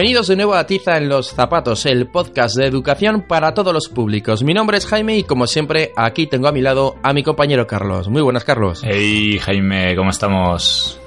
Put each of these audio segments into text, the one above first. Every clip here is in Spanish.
Bienvenidos de nuevo a Tiza en los Zapatos, el podcast de educación para todos los públicos. Mi nombre es Jaime y como siempre aquí tengo a mi lado a mi compañero Carlos. Muy buenas Carlos. Hey Jaime, ¿cómo estamos?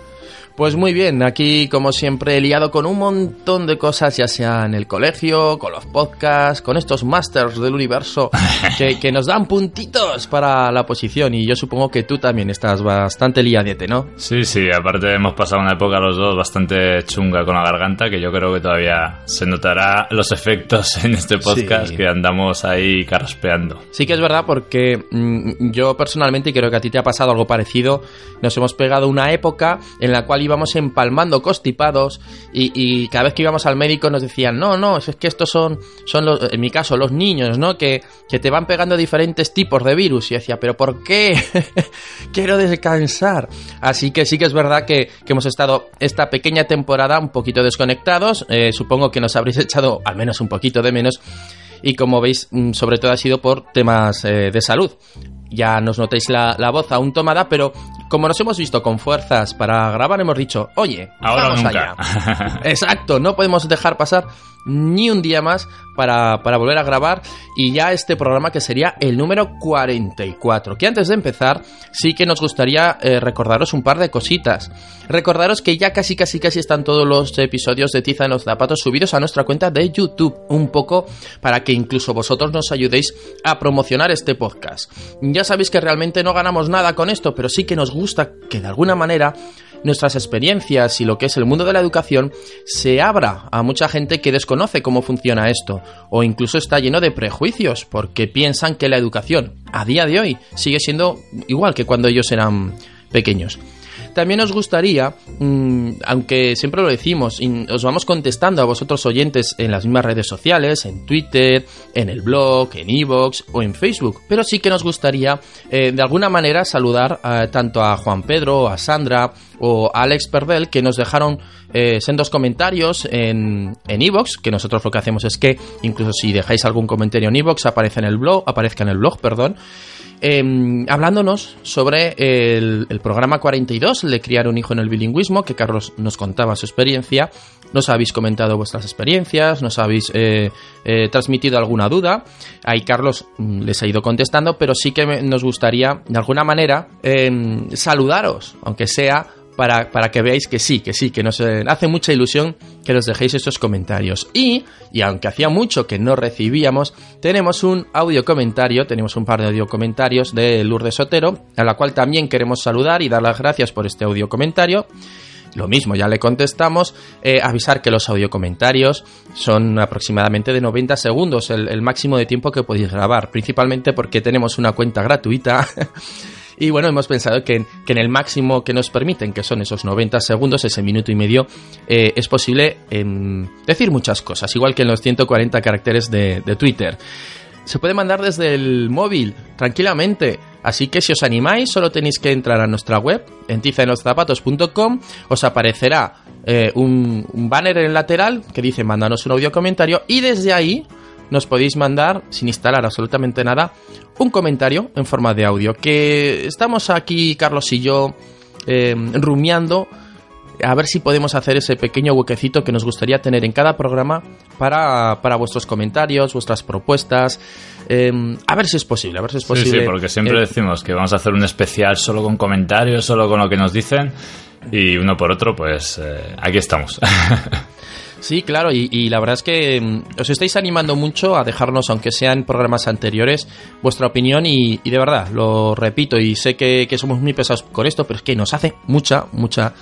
Pues muy bien, aquí como siempre liado con un montón de cosas, ya sea en el colegio, con los podcasts, con estos masters del universo que, nos dan puntitos para la posición y yo supongo que tú también estás bastante liadete, ¿no? Sí, sí, aparte hemos pasado una época los dos bastante chunga con la garganta que yo creo que todavía se notará los efectos en este podcast que andamos ahí carraspeando. Sí que es verdad porque mm, yo personalmente, y creo que a ti te ha pasado algo parecido, nos hemos pegado una época en la cual íbamos empalmando constipados y, cada vez que íbamos al médico nos decían, no, no, es que estos son, son los, en mi caso, los niños, ¿no? Que, que te van pegando diferentes tipos de virus. Y decía, pero ¿por qué? Quiero descansar. Así que sí que es verdad que, hemos estado esta pequeña temporada un poquito desconectados. Eh, supongo que nos habréis echado al menos un poquito de menos y como veis, mm, sobre todo ha sido por temas eh, de salud. Ya nos notéis la, la, voz aún tomada, pero como nos hemos visto con fuerzas para grabar, hemos dicho, oye, ahora vamos nunca. allá. Exacto, no podemos dejar pasar ni un día más para, volver a grabar y ya este programa que sería el número 44. Que antes de empezar, sí que nos gustaría eh, recordaros un par de cositas. Recordaros que ya casi casi casi están todos los episodios de Tiza en los zapatos subidos a nuestra cuenta de YouTube, un poco para que incluso vosotros nos ayudéis a promocionar este podcast. Ya sabéis que realmente no ganamos nada con esto, pero sí que nos gusta que de alguna manera nuestras experiencias y lo que es el mundo de la educación se abra a mucha gente que desconoce cómo funciona esto o incluso está lleno de prejuicios porque piensan que la educación a día de hoy sigue siendo igual que cuando ellos eran pequeños. También nos gustaría, mm, aunque siempre lo decimos, y os vamos contestando a vosotros oyentes en las mismas redes sociales, en Twitter, en el blog, en Evox o en Facebook, pero sí que nos gustaría eh, de alguna manera saludar tanto a Juan Pedro, a Sandra o a Alex Perdel que nos dejaron eh, sendos comentarios en Evox, que nosotros lo que hacemos es que incluso si dejáis algún comentario en Evox aparece en el blog, aparezca en el blog, perdón, Em, hablándonos sobre el, programa 42, le criar un hijo en el bilingüismo, que Carlos nos contaba su experiencia. Nos habéis comentado vuestras experiencias, nos habéis eh, eh, transmitido alguna duda. Ahí Carlos mm, les ha ido contestando, pero sí que nos gustaría, de alguna manera, em, saludaros, aunque sea para, para, que veáis que sí, que sí, que nos hace mucha ilusión que nos dejéis estos comentarios. Y, y aunque hacía mucho que no recibíamos, tenemos un audio comentario, tenemos un par de audio comentarios de Lourdes Sotero, a la cual también queremos saludar y dar las gracias por este audio comentario. Lo mismo, ya le contestamos. Eh, avisar que los audio comentarios son aproximadamente de 90 segundos, el, el máximo de tiempo que podéis grabar, principalmente porque tenemos una cuenta gratuita. Y bueno, hemos pensado que, en el máximo que nos permiten, que son esos 90 segundos, ese minuto y medio, eh, es posible em, decir muchas cosas, igual que en los 140 caracteres de, Twitter. Se puede mandar desde el móvil, tranquilamente. Así que si os animáis, solo tenéis que entrar a nuestra web, en tizaenloszapatos.com, os aparecerá eh, un, un, banner en el lateral que dice mándanos un audio comentario y desde ahí nos podéis mandar, sin instalar absolutamente nada, un comentario en forma de audio. Que estamos aquí, Carlos y yo, eh, rumiando a ver si podemos hacer ese pequeño huequecito que nos gustaría tener en cada programa para, vuestros comentarios, vuestras propuestas. Eh, a ver si es posible, a ver si es posible. Sí, sí, porque siempre eh, decimos que vamos a hacer un especial solo con comentarios, solo con lo que nos dicen. Y uno por otro, pues aquí estamos. Sí, claro, y, la verdad es que mm, os estáis animando mucho a dejarnos, aunque sean programas anteriores, vuestra opinión y, de verdad, lo repito y sé que, somos muy pesados con esto, pero es que nos hace mucha, mucha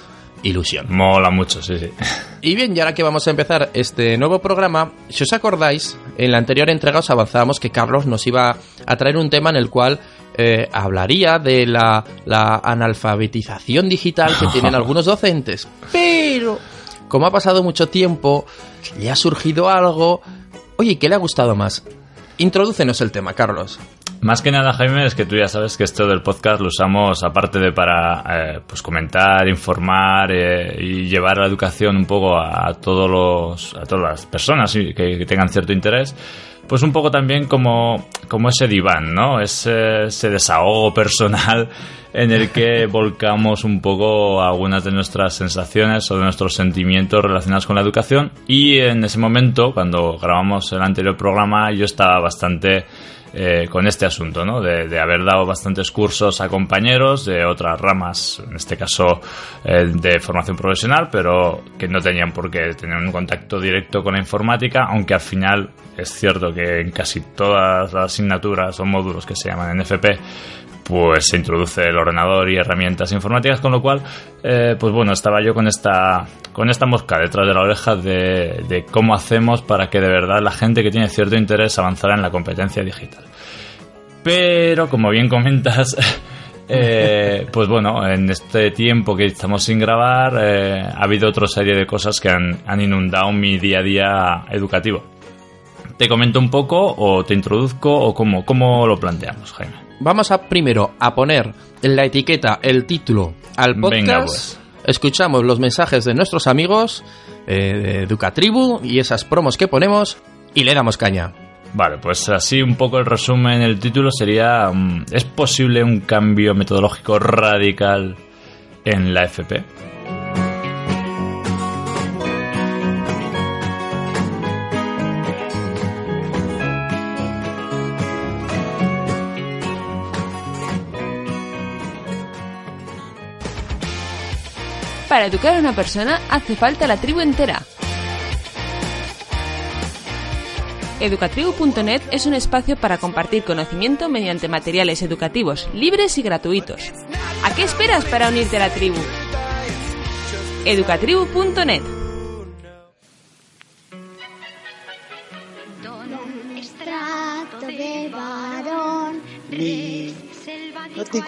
ilusión. Mola mucho, sí, sí. Y bien, y ahora que vamos a empezar este nuevo programa, si os acordáis, en la anterior entrega os avanzábamos que Carlos nos iba a traer un tema en el cual eh, hablaría de la, la analfabetización digital que tienen algunos docentes. Pero como ha pasado mucho tiempo, le ha surgido algo. Oye, ¿qué le ha gustado más? Introdúcenos el tema, Carlos. Más que nada, Jaime, es que tú ya sabes que esto del podcast lo usamos aparte de para eh, pues comentar, informar eh, y llevar la educación un poco a, todos los, a todas las personas que, tengan cierto interés pues un poco también como, como ese diván, ¿no? Ese, ese desahogo personal en el que volcamos un poco algunas de nuestras sensaciones o de nuestros sentimientos relacionados con la educación y en ese momento, cuando grabamos el anterior programa, yo estaba bastante eh, con este asunto, ¿no? De, haber dado bastantes cursos a compañeros de otras ramas, en este caso eh, de formación profesional, pero que no tenían por qué tener un contacto directo con la informática, aunque al final es cierto que en casi todas las asignaturas o módulos que se llaman NFP pues se introduce el ordenador y herramientas informáticas, con lo cual, eh, pues bueno, estaba yo con esta, con esta mosca detrás de la oreja de, cómo hacemos para que de verdad la gente que tiene cierto interés avanzara en la competencia digital. Pero, como bien comentas, eh, pues bueno, en este tiempo que estamos sin grabar, eh, ha habido otra serie de cosas que han, han inundado mi día a día educativo. ¿Te comento un poco o te introduzco o cómo, cómo lo planteamos, Jaime? Vamos a primero a poner en la etiqueta el título al podcast. Pues. Escuchamos los mensajes de nuestros amigos eh, de Educatribu y esas promos que ponemos y le damos caña. Vale, pues así un poco el resumen, el título sería mm, ¿Es posible un cambio metodológico radical en la FP? Para educar a una persona hace falta la tribu entera. Educatribu.net es un espacio para compartir conocimiento mediante materiales educativos libres y gratuitos. ¿A qué esperas para unirte a la tribu? Educatribu.net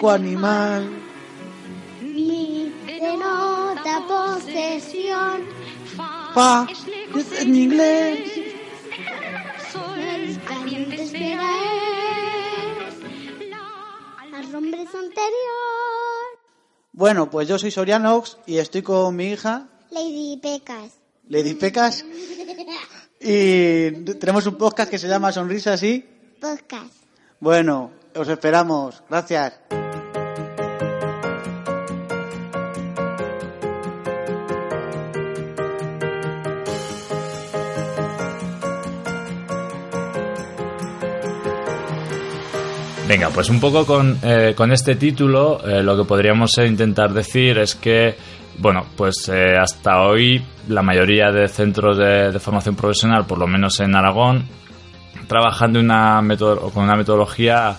animal, posesión. Fa, es en inglés. Bueno, pues yo soy Sorianox y estoy con mi hija. Lady Pecas. Lady Pecas. Y tenemos un podcast que se llama Sonrisas y... Podcast. Bueno, os esperamos. Gracias. Venga, pues un poco con, eh, con este título eh, lo que podríamos intentar decir es que, bueno, pues eh, hasta hoy la mayoría de centros de, formación profesional, por lo menos en Aragón, trabajan una con una metodología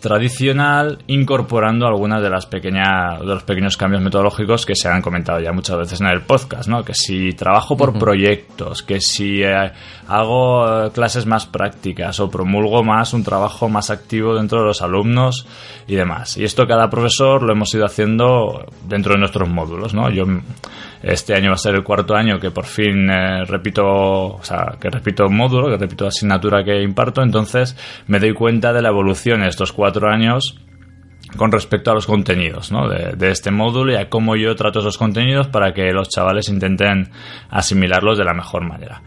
tradicional incorporando algunas de las pequeñas de los pequeños cambios metodológicos que se han comentado ya muchas veces en el podcast, ¿no? Que si trabajo por proyectos, que si eh, hago eh, clases más prácticas o promulgo más un trabajo más activo dentro de los alumnos y demás. Y esto cada profesor lo hemos ido haciendo dentro de nuestros módulos, ¿no? Yo este año va a ser el cuarto año que por fin eh, repito, o sea, que repito módulo, que repito asignatura que imparto, entonces me doy cuenta de la evolución en estos cuatro años con respecto a los contenidos de, este módulo y a cómo yo trato esos contenidos para que los chavales intenten asimilarlos de la mejor manera.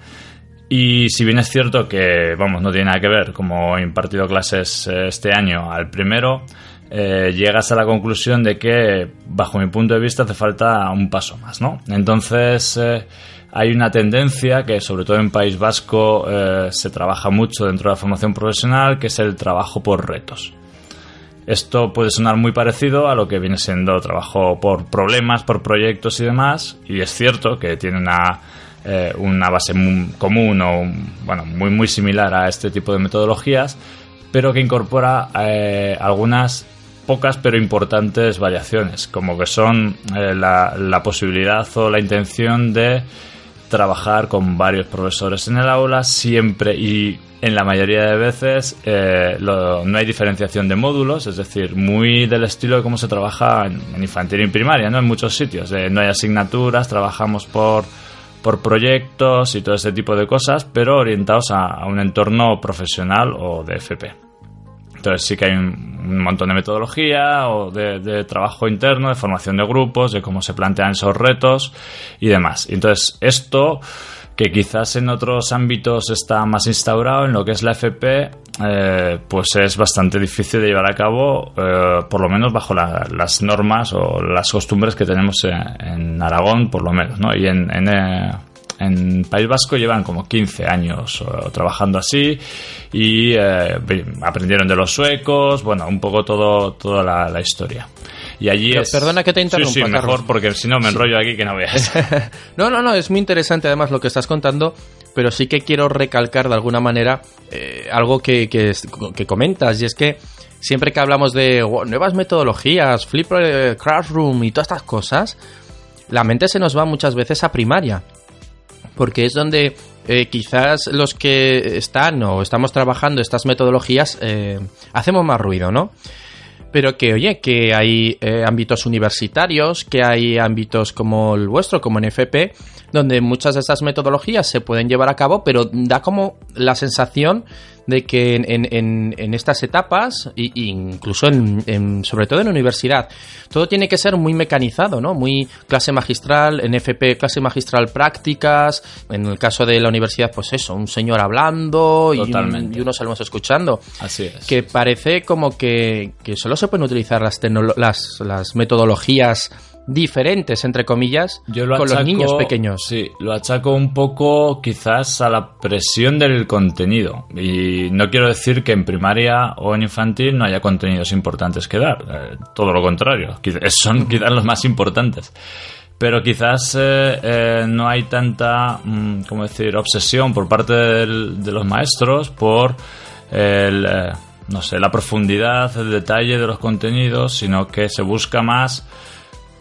Y si bien es cierto que, vamos, no tiene nada que ver como he impartido clases eh, este año al primero, eh, llegas a la conclusión de que, bajo mi punto de vista, hace falta un paso más, ¿no? Entonces, eh, hay una tendencia que, sobre todo en País Vasco, se trabaja mucho dentro de la formación profesional, que es el trabajo por retos. Esto puede sonar muy parecido a lo que viene siendo trabajo por problemas, por proyectos y demás, y es cierto que tiene una, una base común o, bueno, muy, muy similar a este tipo de metodologías, pero que incorpora algunas pocas pero importantes variaciones, como que son eh, la, posibilidad o la intención de trabajar con varios profesores en el aula siempre y en la mayoría de veces eh, no hay diferenciación de módulos, es decir, muy del estilo de cómo se trabaja en, infantil y primaria, ¿no? En muchos sitios. no hay asignaturas, trabajamos por, por proyectos y todo ese tipo de cosas, pero orientados a un entorno profesional o de FP. Entonces sí que hay un, montón de metodología o de, trabajo interno, de formación de grupos, de cómo se plantean esos retos y demás. Entonces esto que quizás en otros ámbitos está más instaurado, en lo que es la FP, eh, pues es bastante difícil de llevar a cabo, eh, por lo menos bajo la- las normas o las costumbres que tenemos en, en Aragón, por lo menos, ¿no? Y en, en, eh, en País Vasco llevan como 15 años eh, trabajando así y eh, aprendieron de los suecos, bueno, un poco todo, toda la, la historia. Y allí Pero es... perdona que te interrumpa, Sí, sí, mejor Carlos. porque si no me enrollo aquí que no veas. no, no, no, es muy interesante además lo que estás contando, pero sí que quiero recalcar de alguna manera eh, algo que, que, comentas, y es que siempre que hablamos de "Wow, nuevas metodologías, Flip eh, Classroom y todas estas cosas, la mente se nos va muchas veces a primaria, porque es donde eh, quizás los que están o estamos trabajando estas metodologías eh, hacemos más ruido, ¿no? pero que oye, que hay eh, ámbitos universitarios, que hay ámbitos como el vuestro, como en FP, donde muchas de estas metodologías se pueden llevar a cabo, pero da como la sensación de que en, en- en- estas etapas, y, y incluso en, en- sobre todo en la universidad, todo tiene que ser muy mecanizado, ¿no? Muy clase magistral, en FP clase magistral prácticas, en el caso de la universidad, pues eso, un señor hablando y, un- y unos alumnos escuchando Así es. que parece como que, que solo se pueden utilizar las, las, las metodologías diferentes, entre comillas, Yo lo con los niños pequeños. Sí, lo achaco un poco quizás a la presión del contenido. Y no quiero decir que en primaria o en infantil no haya contenidos importantes que dar. eh, todo lo contrario. Son quizás los más importantes. Pero quizás eh, eh, no hay tanta, mm, ¿cómo decir?, obsesión por parte del- de los maestros por el, eh, no sé, la profundidad, el detalle de los contenidos, sino que se busca más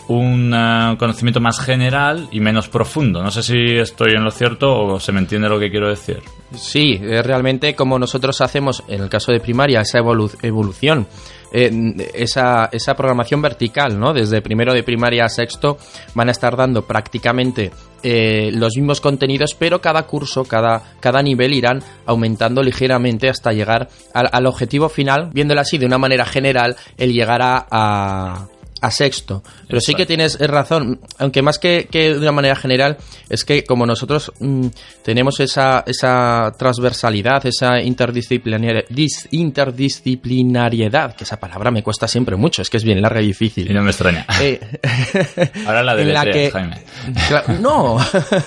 un eh, conocimiento más general y menos profundo. No sé si estoy en lo cierto o se me entiende lo que quiero decir. Sí, es realmente como nosotros hacemos en el caso de primaria esa evolu- evolución, eh, esa, esa programación vertical, ¿no? Desde primero de primaria a sexto van a estar dando prácticamente eh, los mismos contenidos, pero cada curso, cada, cada nivel irán aumentando ligeramente hasta llegar al, al objetivo final, viéndolo así de una manera general, el llegar a a sexto. Pero sí que tienes razón, aunque más que, que de una manera general, es que como nosotros mm, tenemos esa, esa transversalidad, esa interdisciplinar- dis- interdisciplinariedad, que esa palabra me cuesta siempre mucho, es que es bien larga y difícil. Y no me extraña. Eh, Ahora la en la deletreas, que- Jaime. No,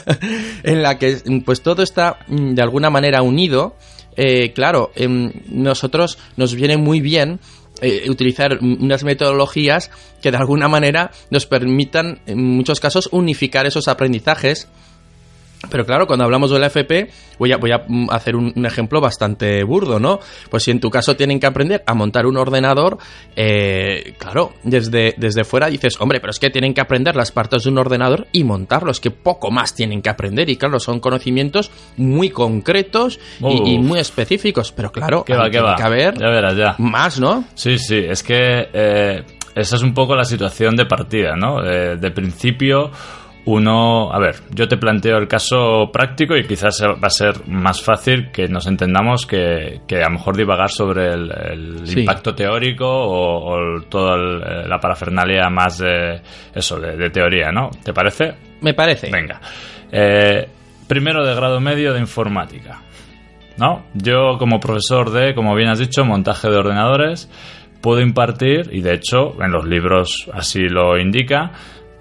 en la que pues todo está mm, de alguna manera unido. Eh, claro, em, nosotros nos viene muy bien eh, utilizar unas metodologías que de alguna manera nos permitan en muchos casos unificar esos aprendizajes. Pero claro, cuando hablamos de la FP, voy a, voy a mm, hacer un, un ejemplo bastante burdo, ¿no? Pues si en tu caso tienen que aprender a montar un ordenador, eh, claro, desde, desde fuera dices, hombre, pero es que tienen que aprender las partes de un ordenador y montarlos, que poco más tienen que aprender. Y claro, son conocimientos muy concretos y, muy específicos. Pero claro, ¿Qué va, tiene va? que haber Ya verás, ya. más, ¿no? Sí, sí, es que eh, esa es un poco la situación de partida, ¿no? Eh, de principio, uno. A ver, yo te planteo el caso práctico y quizás va a ser más fácil que nos entendamos que, que a lo mejor divagar sobre el, el Sí. impacto teórico o, o toda el- eh, la parafernalia más de. Eso, de, de teoría, ¿no? ¿Te parece? Me parece. Venga. Eh, primero de grado medio de informática. ¿No? Yo, como profesor de, como bien has dicho, montaje de ordenadores, puedo impartir, y de hecho, en los libros así lo indica,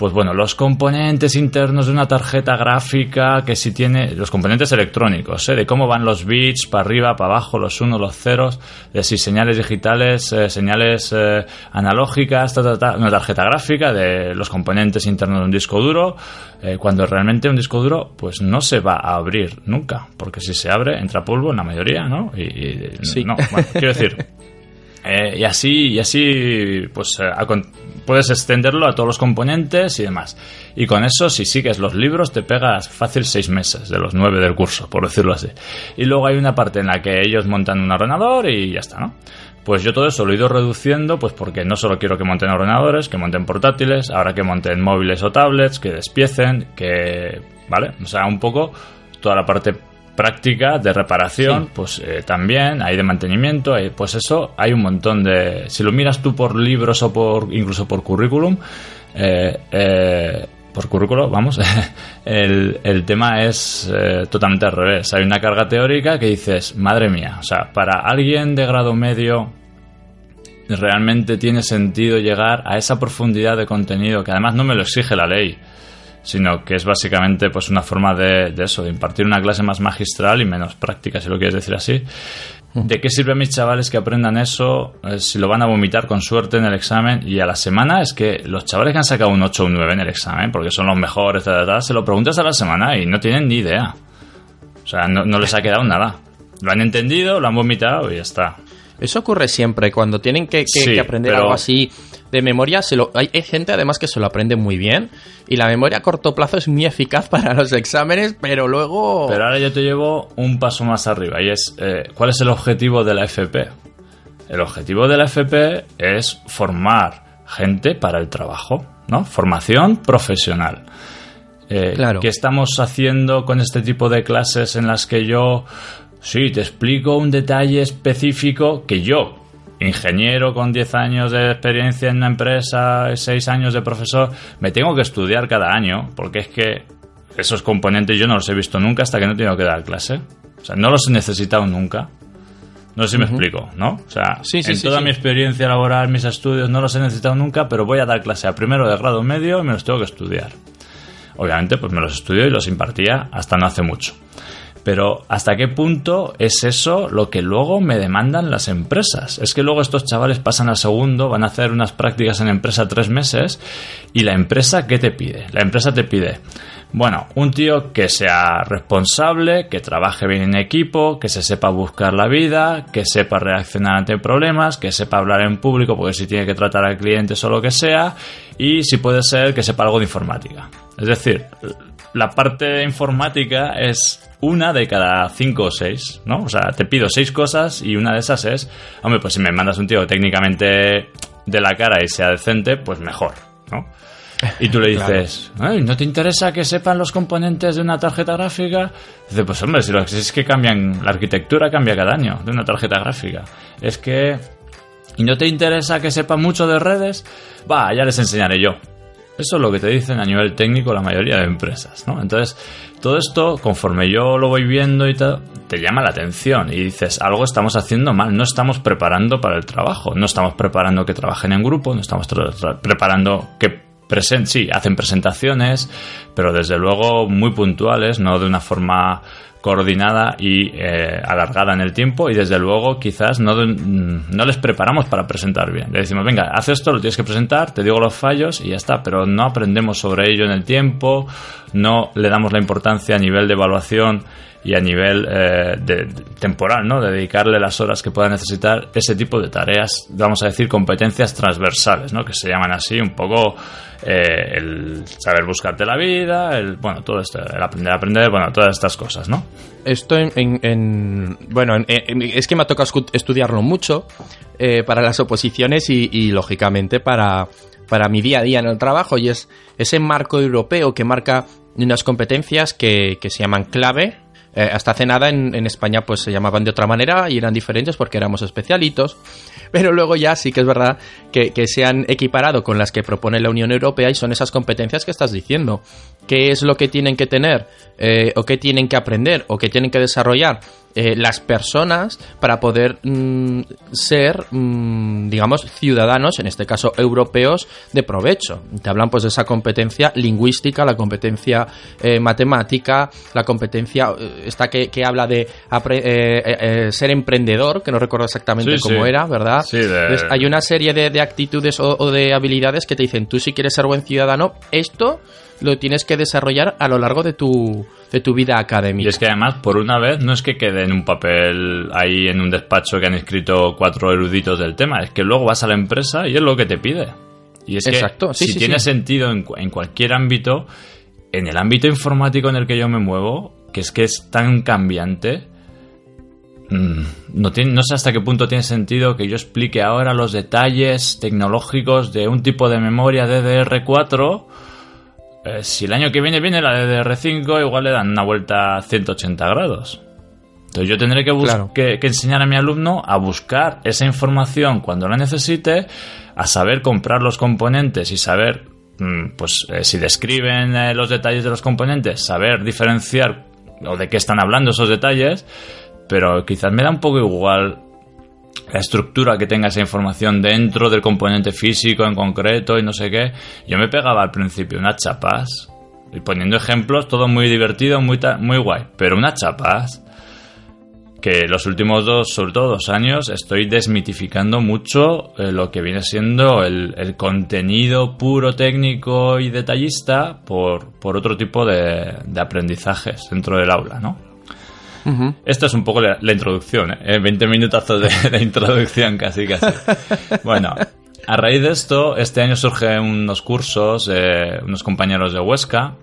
pues bueno, los componentes internos de una tarjeta gráfica, que si tiene los componentes electrónicos, ¿eh? de cómo van los bits para arriba, para abajo, los unos, los ceros, de si señales digitales, eh, señales eh, analógicas, ta, ta, ta, una tarjeta gráfica, de los componentes internos de un disco duro, eh, cuando realmente un disco duro pues no se va a abrir nunca, porque si se abre entra polvo en la mayoría, ¿no? Y, y- Sí. no, bueno, quiero decir, eh, y así, y así, pues eh, puedes extenderlo a todos los componentes y demás. Y con eso, si sigues los libros, te pegas fácil seis meses de los nueve del curso, por decirlo así. Y luego hay una parte en la que ellos montan un ordenador y ya está, ¿no? Pues yo todo eso lo he ido reduciendo, pues porque no solo quiero que monten ordenadores, que monten portátiles, ahora que monten móviles o tablets, que despiecen, que. ¿Vale? O sea, un poco toda la parte práctica de reparación, Sí. pues eh, también hay de mantenimiento, hay, pues eso hay un montón de. Si lo miras tú por libros o por incluso por currículum, eh, eh, por currículo, vamos, el, el tema es eh, totalmente al revés. Hay una carga teórica que dices, madre mía, o sea, para alguien de grado medio realmente tiene sentido llegar a esa profundidad de contenido que además no me lo exige la ley sino que es básicamente pues una forma de, de eso, de impartir una clase más magistral y menos práctica, si lo quieres decir así. ¿De qué sirve a mis chavales que aprendan eso eh, si lo van a vomitar con suerte en el examen? Y a la semana es que los chavales que han sacado un 8 o un 9 en el examen, porque son los mejores, se lo preguntas a la semana y no tienen ni idea. O sea, no, no les ha quedado nada. Lo han entendido, lo han vomitado y ya está. Eso ocurre siempre, cuando tienen que, que- Sí, que aprender pero- algo así de memoria, se lo, hay, hay gente además que se lo aprende muy bien y la memoria a corto plazo es muy eficaz para los exámenes, pero luego... Pero ahora yo te llevo un paso más arriba y es, eh, ¿cuál es el objetivo de la FP? El objetivo de la FP es formar gente para el trabajo, ¿no? Formación profesional. Eh, Claro. ¿Qué estamos haciendo con este tipo de clases en las que yo, sí, te explico un detalle específico que yo, ingeniero con 10 años de experiencia en una empresa, 6 años de profesor, me tengo que estudiar cada año, porque es que esos componentes yo no los he visto nunca hasta que no he tenido que dar clase. O sea, no los he necesitado nunca. No sé si me explico, ¿no? O sea, Sí, sí, en sí, toda mi experiencia laboral, mis estudios, no los he necesitado nunca, pero voy a dar clase a primero de grado medio y me los tengo que estudiar. Obviamente, pues me los estudio y los impartía hasta no hace mucho. Pero ¿hasta qué punto es eso lo que luego me demandan las empresas? Es que luego estos chavales pasan al segundo, van a hacer unas prácticas en empresa tres meses y la empresa, ¿qué te pide? La empresa te pide, bueno, un tío que sea responsable, que trabaje bien en equipo, que se sepa buscar la vida, que sepa reaccionar ante problemas, que sepa hablar en público porque si tiene que tratar al cliente o lo que sea y si puede ser que sepa algo de informática. Es decir, la parte informática es una de cada cinco o seis, ¿no? O sea, te pido seis cosas y una de esas es, hombre, pues si me mandas un tío técnicamente de la cara y sea decente, pues mejor, ¿no? Y tú le dices, "Ay, ¿no te interesa que sepan los componentes de una tarjeta gráfica? Dice, pues hombre, si lo que es que cambian, la arquitectura cambia cada año de una tarjeta gráfica. Es que... ¿Y no te interesa que sepan mucho de redes? Va, ya les enseñaré yo. Eso es lo que te dicen a nivel técnico la mayoría de empresas, ¿no? Entonces, todo esto, conforme yo lo voy viendo y todo, te llama la atención y dices, algo estamos haciendo mal, no estamos preparando para el trabajo, no estamos preparando que trabajen en grupo, no estamos preparando que presen sí, hacen presentaciones, pero desde luego muy puntuales, no de una forma coordinada y eh, alargada en el tiempo y desde luego quizás no, no les preparamos para presentar bien. Le decimos, venga, haz esto, lo tienes que presentar, te digo los fallos y ya está, pero no aprendemos sobre ello en el tiempo, no le damos la importancia a nivel de evaluación y a nivel eh, temporal, ¿no? De dedicarle las horas que pueda necesitar ese tipo de tareas, vamos a decir, competencias transversales, ¿no? Que se llaman así un poco eh, el saber buscarte la vida, el, bueno, todo esto, el aprender a aprender, bueno, todas estas cosas, ¿no? Esto en, en- en- bueno, en- es que me ha tocado estudiarlo mucho eh, para las oposiciones y, y, lógicamente para, para mi día a día en el trabajo y es ese marco europeo que marca unas competencias que, que se llaman clave. Eh, hasta hace nada en, España pues se llamaban de otra manera y eran diferentes porque éramos especialitos. Pero luego ya sí que es verdad que, que se han equiparado con las que propone la Unión Europea y son esas competencias que estás diciendo. ¿Qué es lo que tienen que tener eh, o qué tienen que aprender o qué tienen que desarrollar eh, las personas para poder mm, ser, mm, digamos, ciudadanos, en este caso europeos, de provecho? Te hablan pues de esa competencia lingüística, la competencia eh, matemática, la competencia eh, esta que, que habla de ser emprendedor, que no recuerdo exactamente Sí, cómo sí. era, ¿verdad? Sí, de- Entonces, hay una serie de, de actitudes o, o de habilidades que te dicen, tú si quieres ser buen ciudadano, esto lo tienes que desarrollar a lo largo de tu, de tu vida académica. Y es que además, por una vez, no es que quede en un papel ahí en un despacho que han escrito cuatro eruditos del tema, es que luego vas a la empresa y es lo que te pide. Y es Exacto, que sí, si sí, tiene sí. sentido en, en cualquier ámbito, en el ámbito informático en el que yo me muevo, que es que es tan cambiante, mm, no, tiene, no sé hasta qué punto tiene sentido que yo explique ahora los detalles tecnológicos de un tipo de memoria DDR4 eh, si el año que viene viene la DDR5, igual le dan una vuelta a 180 grados. Entonces yo tendré que, bus- Claro. que, que enseñar a mi alumno a buscar esa información cuando la necesite, a saber comprar los componentes y saber mm, pues eh, si describen eh, los detalles de los componentes, saber diferenciar o de qué están hablando esos detalles, pero quizás me da un poco igual la estructura que tenga esa información dentro del componente físico en concreto y no sé qué. Yo me pegaba al principio unas chapas y poniendo ejemplos, todo muy divertido, muy, muy guay, pero unas chapas que los últimos dos, sobre todo dos años, estoy desmitificando mucho eh, lo que viene siendo el, el contenido puro técnico y detallista por, por otro tipo de, de aprendizajes dentro del aula, ¿no? Ujú. Esta es un poco la, la introducción, ¿eh? 20 minutazos de, de introducción casi casi. Bueno, a raíz de esto, este año surgen unos cursos, eh, unos compañeros de Huesca,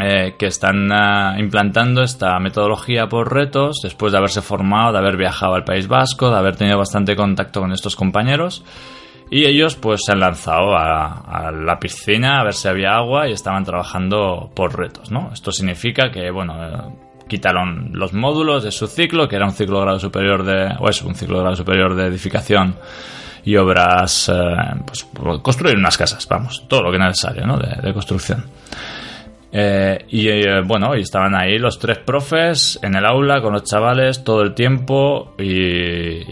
eh, que están ah, implantando esta metodología por retos después de haberse formado, de haber viajado al País Vasco, de haber tenido bastante contacto con estos compañeros. Y ellos pues se han lanzado a, a la piscina a ver si había agua y estaban trabajando por retos, ¿no? Esto significa que, bueno, eh, quitaron los módulos de su ciclo, que era un ciclo grado superior de, o es un ciclo grado superior de edificación y obras, eh, pues construir unas casas, vamos, todo lo que es necesario, ¿no? De, de construcción. Eh, y eh, bueno, y estaban ahí los tres profes en el aula con los chavales todo el tiempo y,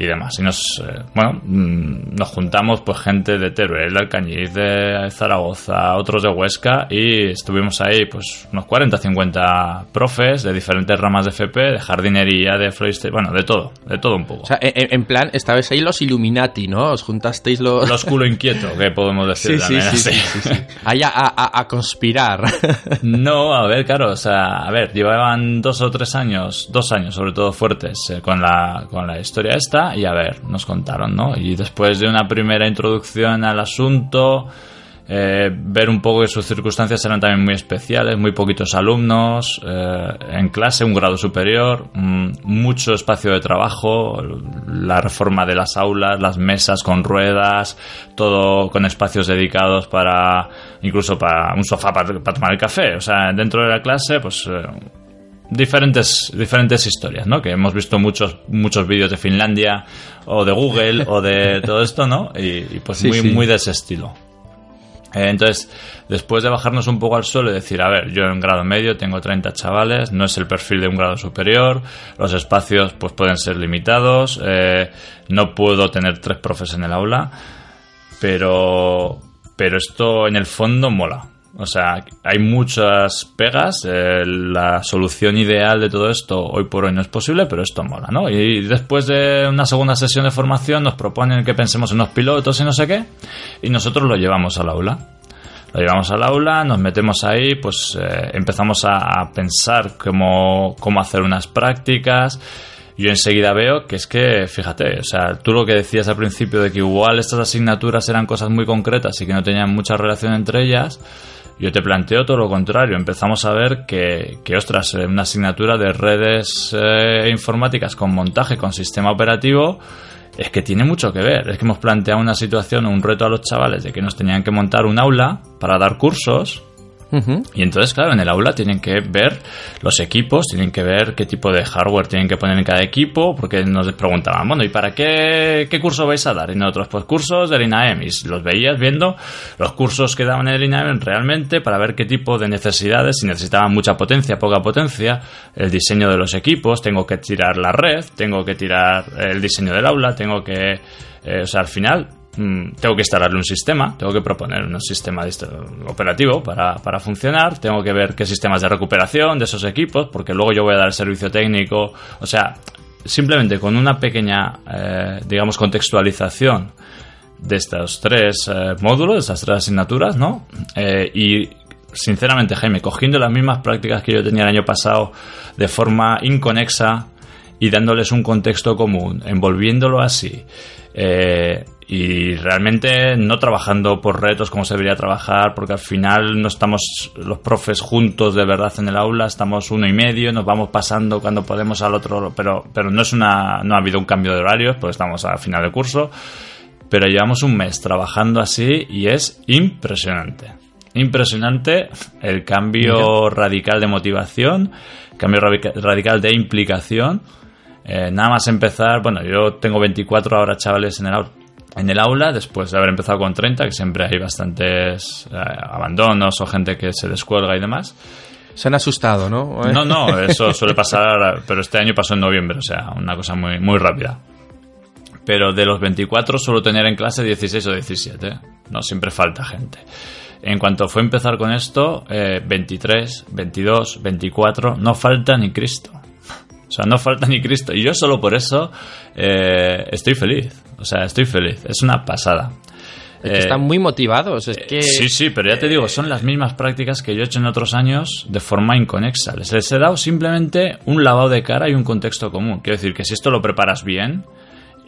y demás. Y nos, eh, bueno, mm, nos juntamos pues gente de Teruel, de Alcañiz, de Zaragoza, otros de Huesca y estuvimos ahí pues unos 40, 50 profes de diferentes ramas de FP, de jardinería, de florista, bueno, de todo, de todo un poco. O sea, en, en plan, estabais ahí los Illuminati, ¿no? Os juntasteis los... los culo inquieto, que podemos decir Sí, sí, también sí, así. sí, sí, sí. Ahí a, a- a conspirar. No, a ver, claro, o sea, a ver, llevaban dos o tres años, dos años sobre todo fuertes eh, con, la, con la historia esta y a ver, nos contaron, ¿no? Y después de una primera introducción al asunto, eh, ver un poco que sus circunstancias eran también muy especiales, muy poquitos alumnos eh, en clase, un grado superior, mm, mucho espacio de trabajo, la reforma de las aulas, las mesas con ruedas, todo con espacios dedicados para incluso para un sofá para, para tomar el café, o sea, dentro de la clase, pues eh, diferentes diferentes historias, ¿no? Que hemos visto muchos muchos vídeos de Finlandia o de Google o de todo esto, ¿no? Y, y pues Sí, muy sí. muy de ese estilo. Eh, Entonces, después de bajarnos un poco al suelo y decir, a ver, yo en grado medio tengo 30 chavales, no es el perfil de un grado superior, los espacios pues pueden ser limitados, eh, no puedo tener tres profes en el aula, pero, pero esto en el fondo mola. O sea, hay muchas pegas, eh, la solución ideal de todo esto hoy por hoy no es posible, pero esto mola, ¿no? Y después de una segunda sesión de formación nos proponen que pensemos en unos pilotos y no sé qué, y nosotros lo llevamos al aula. Lo llevamos al aula, nos metemos ahí, pues eh, empezamos a, a pensar cómo, cómo hacer unas prácticas. Yo enseguida veo que es que, fíjate, o sea, tú lo que decías al principio de que igual estas asignaturas eran cosas muy concretas y que no tenían mucha relación entre ellas, yo te planteo todo lo contrario. Empezamos a ver que, que ostras, eh, una asignatura de redes eh, informáticas con montaje, con sistema operativo, es que tiene mucho que ver. Es que hemos planteado una situación, un reto a los chavales de que nos tenían que montar un aula para dar cursos. Y entonces, claro, en el aula tienen que ver los equipos, tienen que ver qué tipo de hardware tienen que poner en cada equipo, porque nos preguntaban, bueno, ¿y para qué, qué curso vais a dar? Y nosotros, pues cursos del INAEM. Y los veías viendo los cursos que daban en el INAEM realmente para ver qué tipo de necesidades, si necesitaban mucha potencia, poca potencia, el diseño de los equipos, tengo que tirar la red, tengo que tirar el diseño del aula, tengo que... eh, o sea, al final tengo que instalarle un sistema, tengo que proponer un sistema dist- operativo para, para funcionar, tengo que ver qué sistemas de recuperación de esos equipos, porque luego yo voy a dar servicio técnico, o sea, simplemente con una pequeña, eh, digamos, contextualización de estos tres eh, módulos, de estas tres asignaturas, ¿no? Eh, y sinceramente, Jaime, cogiendo las mismas prácticas que yo tenía el año pasado de forma inconexa y dándoles un contexto común, envolviéndolo así, eh, y realmente no trabajando por retos como se debería trabajar, porque al final no estamos los profes juntos de verdad en el aula, estamos uno y medio, nos vamos pasando cuando podemos al otro, pero, pero no es una, no ha habido un cambio de horarios, porque estamos a final de curso, pero llevamos un mes trabajando así y es impresionante. Impresionante el cambio radical de motivación, cambio radica- radical de implicación. Eh, nada más empezar, bueno, yo tengo 24 ahora chavales en el aula. En el aula, después de haber empezado con 30, que siempre hay bastantes eh, abandonos o gente que se descuelga y demás. Se han asustado, ¿no? No, no, eso suele pasar, pero este año pasó en noviembre, o sea, una cosa muy, muy rápida. Pero de los 24 suelo tener en clase 16 o 17, no siempre falta gente. En cuanto fue a empezar con esto, eh, 23, 22, 24, no falta ni Cristo. O sea, no falta ni Cristo. Y yo solo por eso eh, estoy feliz. O sea, estoy feliz. Es una pasada. Es que Eh, están muy motivados. Es que... Sí, sí, pero ya te digo, son las mismas prácticas que yo he hecho en otros años de forma inconexa. Les, les he dado simplemente un lavado de cara y un contexto común. Quiero decir que si esto lo preparas bien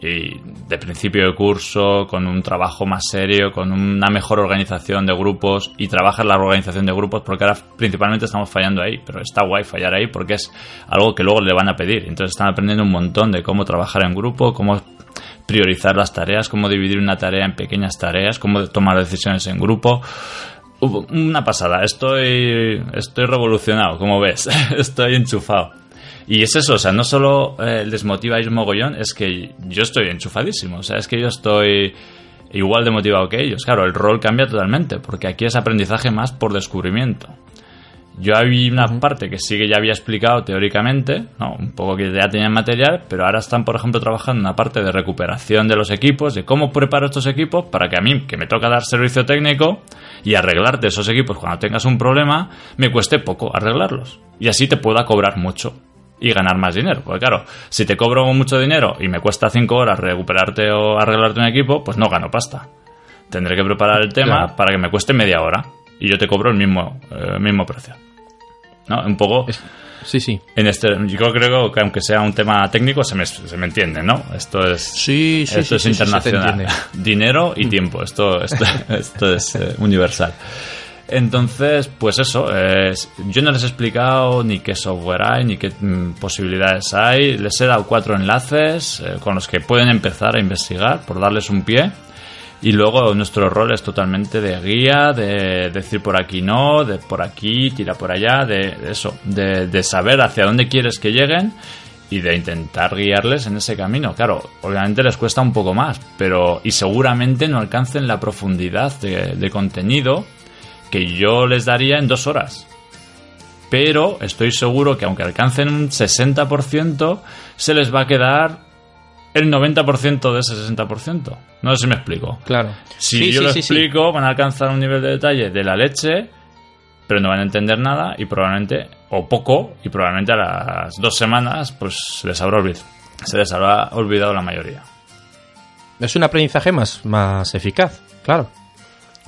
y de principio de curso, con un trabajo más serio, con una mejor organización de grupos y trabajas la organización de grupos, porque ahora principalmente estamos fallando ahí, pero está guay fallar ahí porque es algo que luego le van a pedir. Entonces están aprendiendo un montón de cómo trabajar en grupo, cómo priorizar las tareas, cómo dividir una tarea en pequeñas tareas, cómo tomar decisiones en grupo. Una pasada, estoy, estoy revolucionado, como ves, estoy enchufado. Y es eso, o sea, no solo eh, les motiva mogollón, es que yo estoy enchufadísimo, o sea, es que yo estoy igual de motivado que ellos. Claro, el rol cambia totalmente, porque aquí es aprendizaje más por descubrimiento. Yo había una parte que sí que ya había explicado teóricamente, ¿no? un poco que ya tenían material, pero ahora están, por ejemplo, trabajando en una parte de recuperación de los equipos, de cómo preparo estos equipos para que a mí, que me toca dar servicio técnico y arreglarte esos equipos cuando tengas un problema, me cueste poco arreglarlos. Y así te pueda cobrar mucho y ganar más dinero. Porque claro, si te cobro mucho dinero y me cuesta 5 horas recuperarte o arreglarte un equipo, pues no gano pasta. Tendré que preparar el tema Claro. para que me cueste media hora y yo te cobro el mismo, eh, el mismo precio. ¿No? Un poco Es- Sí, sí. en este. Yo creo que aunque sea un tema técnico, se me, se me entiende, ¿no? Esto es. Sí, sí, esto sí, es internacional. Dinero y tiempo. Esto, esto, esto es eh, universal. Entonces, pues eso, es- yo no les he explicado ni qué software hay, ni qué mm, posibilidades hay. Les he dado cuatro enlaces eh, con los que pueden empezar a investigar, por darles un pie. Y luego nuestro rol es totalmente de guía, de decir por aquí no, de por aquí, tira por allá, de, eso, de, saber hacia dónde quieres que lleguen y de intentar guiarles en ese camino. Claro, obviamente les cuesta un poco más, pero y seguramente no alcancen la profundidad de, de contenido que yo les daría en dos horas. Pero estoy seguro que aunque alcancen un 60%, se les va a quedar el 90% de ese 60%. No sé si me explico. Claro. Si Sí, yo sí, lo sí, explico, van a alcanzar un nivel de detalle de la leche, pero no van a entender nada y probablemente, o poco, y probablemente a las dos semanas, pues se les habrá olvidado, se les habrá olvidado la mayoría. Es un aprendizaje más, más eficaz, claro.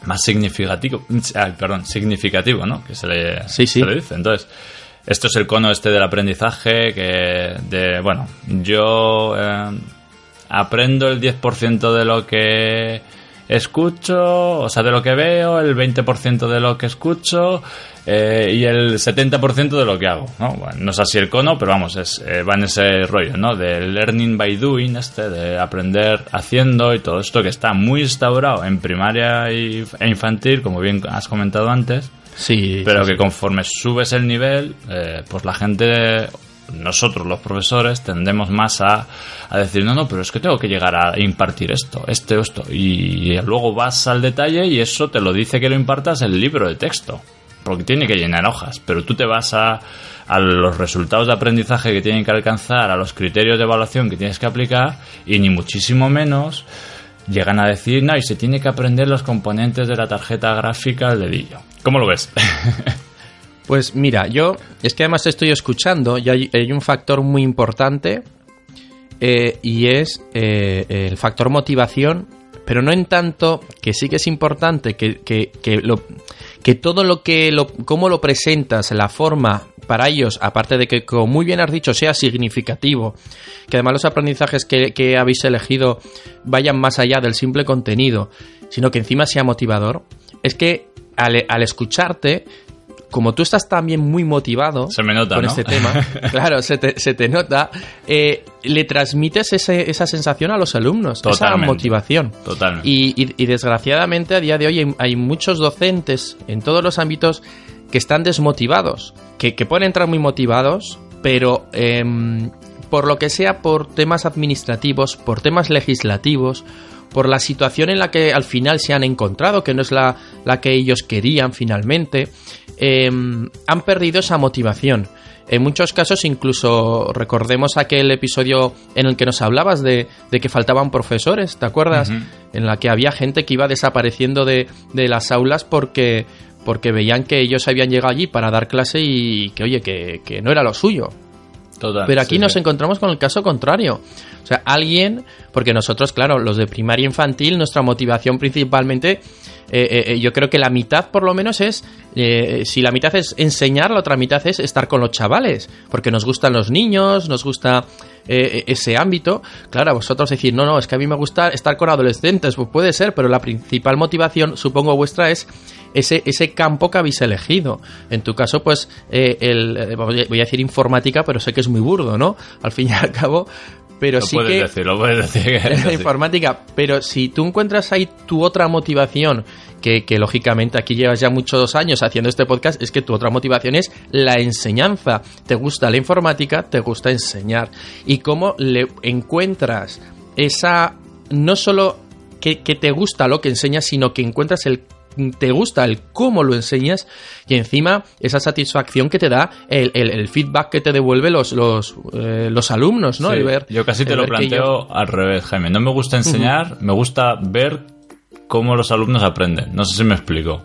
Más significativo, ay, perdón, significativo, ¿no? Que se le, se le dice. Entonces, esto es el cono este del aprendizaje que, de, bueno, yo eh, aprendo el 10% de lo que escucho, o sea, de lo que veo, el 20% de lo que escucho eh, y el 70% de lo que hago, ¿no? No es así el cono, pero vamos, es, eh, va en ese rollo, ¿no? Del learning by doing, este, de aprender haciendo y todo esto que está muy instaurado en primaria e infantil, como bien has comentado antes, Sí. pero sí, que sí. conforme subes el nivel, eh, pues la gente, nosotros los profesores, tendemos más a, a decir, no, no, pero es que tengo que llegar a impartir esto, este o esto. Y, luego vas al detalle y eso te lo dice que lo impartas el libro de texto, porque tiene que llenar hojas, pero tú te vas a, a los resultados de aprendizaje que tienen que alcanzar, a los criterios de evaluación que tienes que aplicar, y ni muchísimo menos llegan a decir, no, y se tiene que aprender los componentes de la tarjeta gráfica al dedillo. ¿Cómo lo ves? Pues mira, yo es que además estoy escuchando y hay, un factor muy importante eh, y es eh, el factor motivación, pero no en tanto que sí que es importante que, que, que lo, que todo lo que lo, cómo lo presentas, la forma para ellos, aparte de que, como muy bien has dicho, sea significativo, que además los aprendizajes que, que habéis elegido vayan más allá del simple contenido, sino que encima sea motivador, es que al, al escucharte como tú estás también muy motivado Se me nota, con ¿no? este tema, claro, se te, se te nota, eh, le transmites ese- esa sensación a los alumnos, Totalmente. esa motivación. Totalmente. Y, y- y desgraciadamente a día de hoy hay, hay muchos docentes en todos los ámbitos que están desmotivados, que, que pueden entrar muy motivados, pero em, por lo que sea, por temas administrativos, por temas legislativos, por la situación en la que al final se han encontrado, que no es la, la que ellos querían finalmente, eh, han perdido esa motivación. En muchos casos, incluso recordemos aquel episodio en el que nos hablabas de, de que faltaban profesores, ¿te acuerdas? En la que había gente que iba desapareciendo de, de las aulas porque, porque veían que ellos habían llegado allí para dar clase y que, oye, que, que no era lo suyo. Total, Pero aquí sí, nos sí. encontramos con el caso contrario. O sea, alguien, porque nosotros, claro, los de primaria infantil, nuestra motivación principalmente, eh, eh, eh, yo creo que la mitad por lo menos es, eh, si la mitad es enseñar, la otra mitad es estar con los chavales, porque nos gustan los niños, nos gusta eh, ese ámbito. Claro, a vosotros decir, no, no, es que a mí me gusta estar con adolescentes, pues puede ser, pero la principal motivación, supongo vuestra, es ese, ese campo que habéis elegido. En tu caso, pues, eh, el, eh, voy a decir informática, pero sé que es muy burdo, ¿no? Al fin y al cabo. Pero Lo sí puedes que decir, lo puedes decir. es la informática. Pero si tú encuentras ahí tu otra motivación, que, que lógicamente aquí llevas ya muchos años haciendo este podcast, es que tu otra motivación es la enseñanza. Te gusta la informática, te gusta enseñar. Y cómo le encuentras esa, no solo que, que te gusta lo que enseñas, sino que encuentras el te gusta el cómo lo enseñas y encima esa satisfacción que te da el, el- el feedback que te devuelve los, los, eh, los alumnos, ¿no? Sí, El ver- yo casi te lo planteo al revés, Jaime. No me gusta enseñar, me gusta ver cómo los alumnos aprenden. No sé si me explico.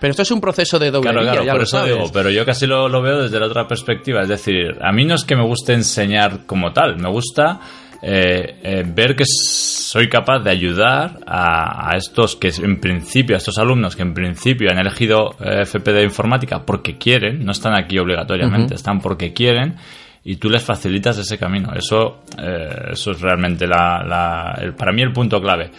Pero esto es un proceso de doble Claro, claro, ya por eso sabes. digo, pero yo casi lo, lo veo desde la otra perspectiva. Es decir, a mí no es que me guste enseñar como tal, me gusta eh, eh, ver que soy capaz de ayudar a, a estos que en principio, a estos alumnos que en principio han elegido eh, FP de informática porque quieren, no están aquí obligatoriamente, están porque quieren. Y tú les facilitas ese camino. Eso, eh, eso es realmente la, la- el- para mí el punto clave.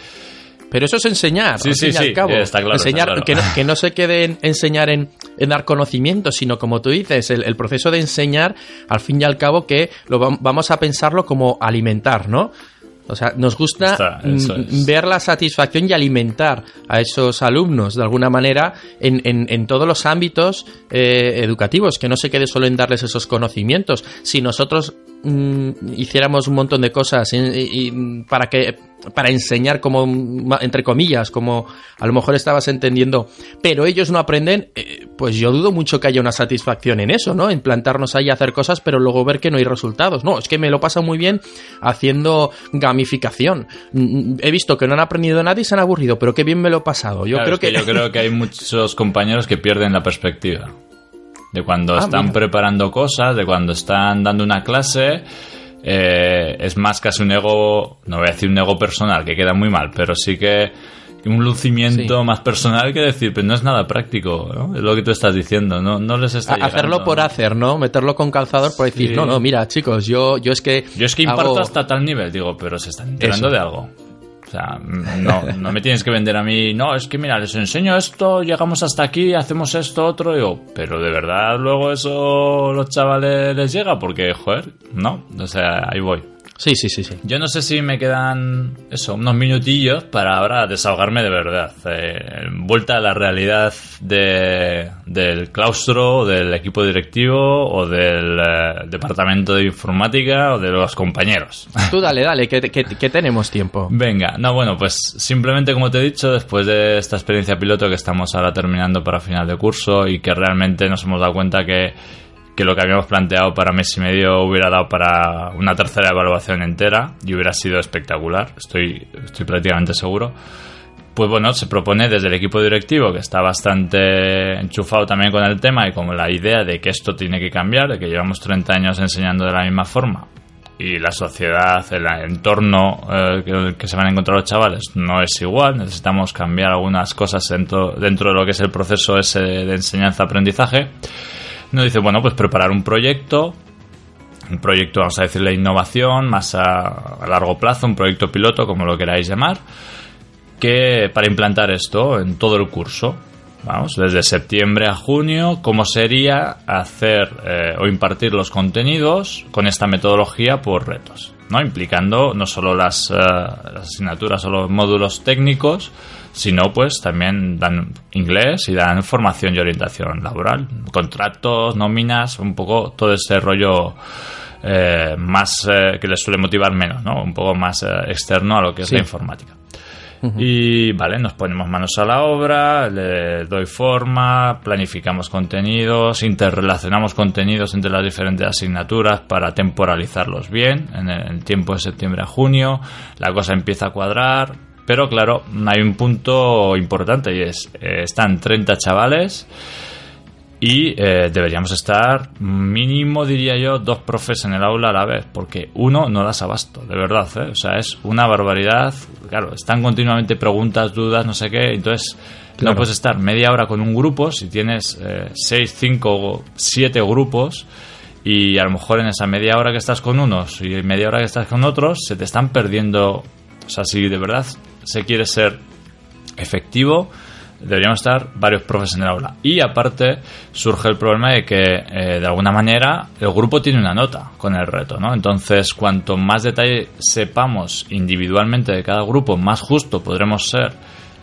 Pero eso es enseñar, Sí, al sí, fin y al sí, cabo. está claro, está enseñar, claro. Que, no, que no se quede en enseñar en, en dar conocimiento, sino como tú dices, el, el proceso de enseñar, al fin y al cabo, que lo vam- vamos a pensarlo como alimentar, ¿no? O sea, nos gusta Está, eso es. ver la satisfacción y alimentar a esos alumnos de alguna manera en, en- en todos los ámbitos eh, educativos, que no se quede solo en darles esos conocimientos. Si nosotros mm, hiciéramos un montón de cosas y- y- y para que para enseñar como entre comillas como a lo mejor estabas entendiendo pero ellos no aprenden eh, pues yo dudo mucho que haya una satisfacción en eso no en plantarnos ahí a hacer cosas pero luego ver que no hay resultados no es que me lo paso muy bien haciendo gamificación Mm, he visto que no han aprendido nada y se han aburrido pero qué bien me lo he pasado yo Claro, creo es que, yo creo que hay muchos compañeros que pierden la perspectiva. De cuando Ah, están mira. preparando cosas, de cuando están dando una clase. Eh, es más casi un ego, no voy a decir un ego personal, que queda muy mal, pero sí que un lucimiento Sí. más personal que decir, pero no es nada práctico, ¿no? Es lo que tú estás diciendo, no, no les está a- hacerlo llegando, por ¿no? hacer no meterlo con calzador por decir Sí. no no mira chicos yo yo es que Yo es que imparto hago- hasta tal nivel, digo, pero se están enterando Eso. de algo. O sea, no, no me tienes que vender a mí, no, es que mira, les enseño esto, llegamos hasta aquí, hacemos esto, otro, digo, pero de verdad luego eso los chavales les llega, porque, joder, no, o sea, ahí voy. Sí sí sí sí Yo no sé si me quedan, eso, unos minutillos para ahora desahogarme de verdad. eh, vuelta a la realidad de, del claustro, del equipo directivo, o del eh, departamento de informática, o de los compañeros. tú dale dale que, que- que tenemos tiempo Venga, no, bueno, pues simplemente como te he dicho, después de esta experiencia piloto que estamos ahora terminando para final de curso y que realmente nos hemos dado cuenta que, que lo que habíamos planteado para mes y medio hubiera dado para una tercera evaluación entera y hubiera sido espectacular, estoy, estoy prácticamente seguro. Pues bueno, se propone desde el equipo directivo, que está bastante enchufado también con el tema y con la idea de que esto tiene que cambiar, de que llevamos 30 años enseñando de la misma forma y la sociedad, el entorno eh, que, que se van a encontrar los chavales no es igual, necesitamos cambiar algunas cosas dentro, dentro de lo que es el proceso ese de enseñanza-aprendizaje. Nos dice, bueno, pues preparar un proyecto, un proyecto, vamos a decirle, innovación, más a, largo plazo, un proyecto piloto, como lo queráis llamar, que para implantar esto en todo el curso. Vamos, desde septiembre a junio, cómo sería hacer eh, o impartir los contenidos con esta metodología por retos, ¿no? Implicando no solo las, eh, las asignaturas o los módulos técnicos, sino pues también dan inglés y dan formación y orientación laboral, contratos, nóminas, un poco todo este rollo eh, más eh, que les suele motivar menos, ¿no? Un poco más eh, externo a lo que es la informática. Y vale, nos ponemos manos a la obra, le doy forma, planificamos contenidos, interrelacionamos contenidos entre las diferentes asignaturas para temporalizarlos bien en el tiempo de septiembre a junio. La cosa empieza a cuadrar, pero claro, hay un punto importante y es, eh, están 30 chavales y eh, deberíamos estar mínimo, diría yo, dos profes en el aula a la vez, porque uno no das abasto, de verdad, ¿eh? O sea, es una barbaridad. Claro, están continuamente preguntas, dudas, no sé qué, entonces Claro. no puedes estar media hora con un grupo si tienes eh, seis, cinco siete grupos y a lo mejor en esa media hora que estás con unos y media hora que estás con otros, se te están perdiendo. O sea, si de verdad se quiere ser efectivo, deberíamos estar varios profes en el aula. Y aparte surge el problema de que eh, de alguna manera el grupo tiene una nota con el reto, ¿no? Entonces, cuanto más detalle sepamos individualmente de cada grupo, más justo podremos ser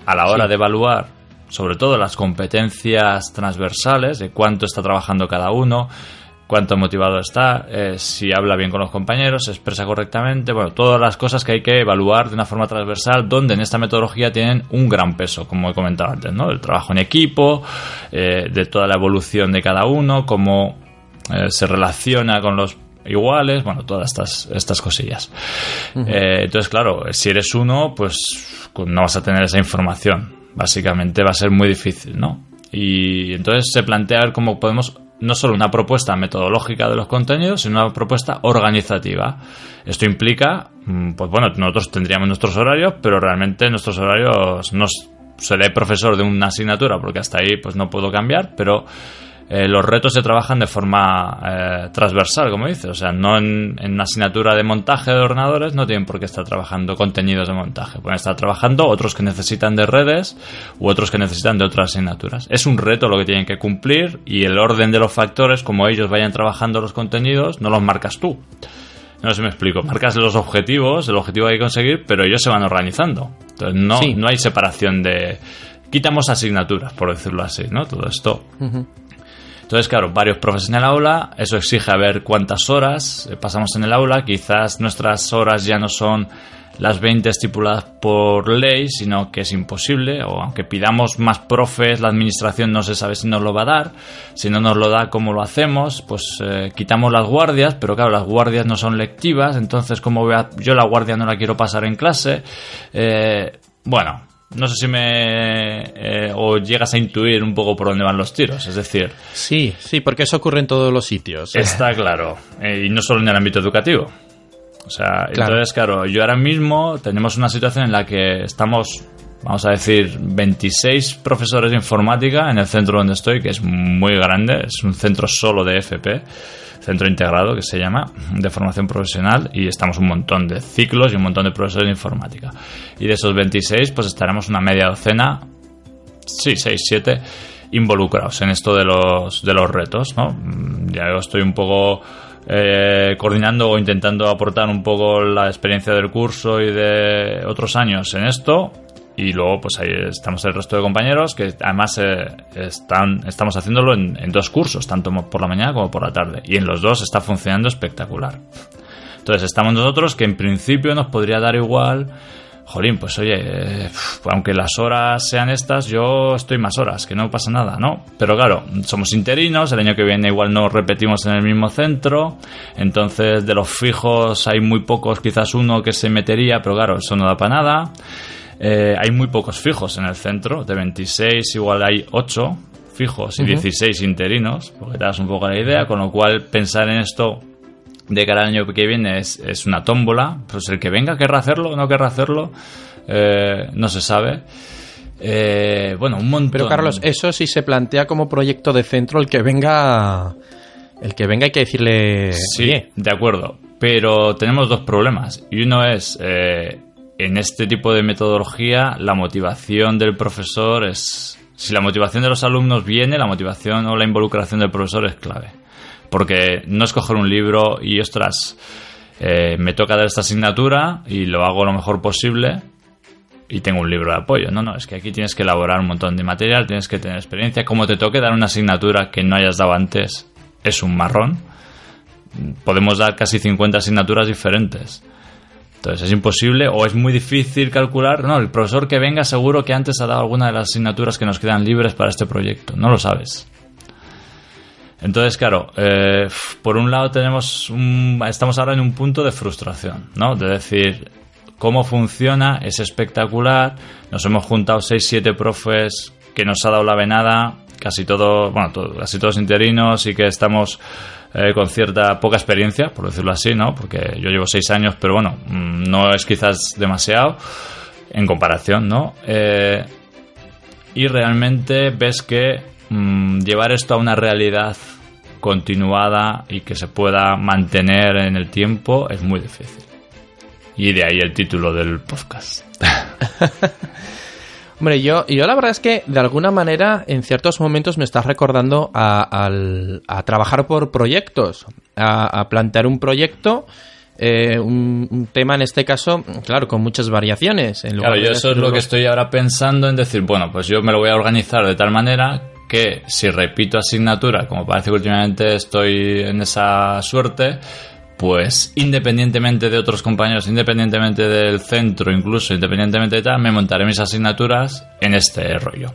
a la hora de evaluar sobre todo las competencias transversales, de cuánto está trabajando cada uno, cuánto motivado está, eh, si habla bien con los compañeros, se expresa correctamente, bueno, todas las cosas que hay que evaluar de una forma transversal, donde en esta metodología tienen un gran peso, como he comentado antes, ¿no? El trabajo en equipo, eh, de toda la evolución de cada uno, cómo eh, se relaciona con los iguales, bueno, todas estas, estas cosillas. Entonces, claro, si eres uno, pues no vas a tener esa información. Básicamente va a ser muy difícil, ¿no? Y entonces se plantea ver cómo podemos no solo una propuesta metodológica de los contenidos, sino una propuesta organizativa. Esto implica, mm, pues bueno, nosotros tendríamos nuestros horarios, pero realmente nuestros horarios no seré profesor de una asignatura porque hasta ahí pues no puedo cambiar, pero eh, los retos se trabajan de forma eh, transversal, como dice. O sea, no en, en una asignatura de montaje de ordenadores no tienen por qué estar trabajando contenidos de montaje. Pueden estar trabajando otros que necesitan de redes u otros que necesitan de otras asignaturas. Es un reto lo que tienen que cumplir y el orden de los factores, como ellos vayan trabajando los contenidos, no los marcas tú. No sé si me explico. Marcas los objetivos, el objetivo que hay que conseguir, pero ellos se van organizando. Entonces no, Sí. no hay separación de... Quitamos asignaturas, por decirlo así, ¿no? Todo esto. Entonces, claro, varios profes en el aula, eso exige a ver cuántas horas eh, pasamos en el aula, quizás nuestras horas ya no son las 20 estipuladas por ley, sino que es imposible, o aunque pidamos más profes, la administración no se sabe si nos lo va a dar, si no nos lo da, ¿cómo lo hacemos? Pues eh, quitamos las guardias, pero claro, las guardias no son lectivas, entonces como voy a- yo la guardia no la quiero pasar en clase, Eh, bueno, no sé si me... eh, o llegas a intuir un poco por dónde van los tiros, es decir... Sí, sí, porque eso ocurre en todos los sitios. Está claro. Eh, y no solo en el ámbito educativo. O sea, Claro. entonces, claro, yo ahora mismo tenemos una situación en la que estamos, vamos a decir, 26 profesores de informática en el centro donde estoy, que es muy grande, es un centro solo de FP, centro integrado que se llama, de formación profesional, y estamos un montón de ciclos y un montón de profesores de informática. Y de esos 26, pues estaremos una media docena sí, 6, 7 involucrados en esto de los, de los retos, ¿no? Ya estoy un poco eh, coordinando o intentando aportar un poco la experiencia del curso y de otros años en esto. Y luego, pues ahí estamos el resto de compañeros que además eh, están, estamos haciéndolo en, dos cursos, tanto por la mañana como por la tarde. Y en los dos está funcionando espectacular. Entonces estamos nosotros que en principio nos podría dar igual. Jolín, pues oye, eh, aunque las horas sean estas, yo estoy más horas, que no pasa nada, ¿no? Pero claro, somos interinos, el año que viene igual no repetimos en el mismo centro, entonces de los fijos hay muy pocos, quizás uno que se metería, pero claro, eso no da para nada. Eh, hay muy pocos fijos en el centro, de 26 igual hay 8 fijos y 16 interinos, porque te das un poco la idea, con lo cual pensar en esto de cara al año que viene es, es una tómbola. Pues el que venga querrá hacerlo o no querrá hacerlo, eh, no se sabe. Eh, bueno, un montón. Pero Carlos, eso sí se plantea como proyecto de centro, el que venga, el que venga hay que decirle, Sí, "Oye, de acuerdo. Pero tenemos dos problemas. Y uno es, eh, en este tipo de metodología, la motivación del profesor es... Si la motivación de los alumnos viene, la motivación o la involucración del profesor es clave. Porque no es coger un libro y, ostras, eh, me toca dar esta asignatura y lo hago lo mejor posible y tengo un libro de apoyo. No, no, es que aquí tienes que elaborar un montón de material, tienes que tener experiencia. Como te toque dar una asignatura que no hayas dado antes, es un marrón. podemos dar casi 50 asignaturas diferentes. Entonces es imposible o es muy difícil calcular. No, el profesor que venga seguro que antes ha dado alguna de las asignaturas que nos quedan libres para este proyecto. No lo sabes. Entonces, claro, eh, por un lado tenemos estamos ahora en un punto de frustración, ¿no? De decir, cómo funciona, es espectacular. Nos hemos juntado 6-7 profes que nos ha dado la venada, casi todo, bueno, casi todos interinos y que estamos eh, con cierta poca experiencia, por decirlo así, ¿no? Porque yo llevo 6 años, pero bueno, mm, no es quizás demasiado en comparación, ¿no? Eh, y realmente ves que mm, llevar esto a una realidad continuada y que se pueda mantener en el tiempo es muy difícil. Y de ahí el título del podcast. Hombre, yo, yo la verdad es que de alguna manera en ciertos momentos me estás recordando a, trabajar por proyectos, a, plantear un proyecto, eh, un, tema en este caso, claro, con muchas variaciones. En claro, yo eso es lo que estoy ahora pensando en decir, bueno, pues yo me lo voy a organizar de tal manera que si repito asignatura, como parece que últimamente estoy en esa suerte, pues independientemente de otros compañeros, independientemente del centro, incluso independientemente de tal, me montaré mis asignaturas en este rollo.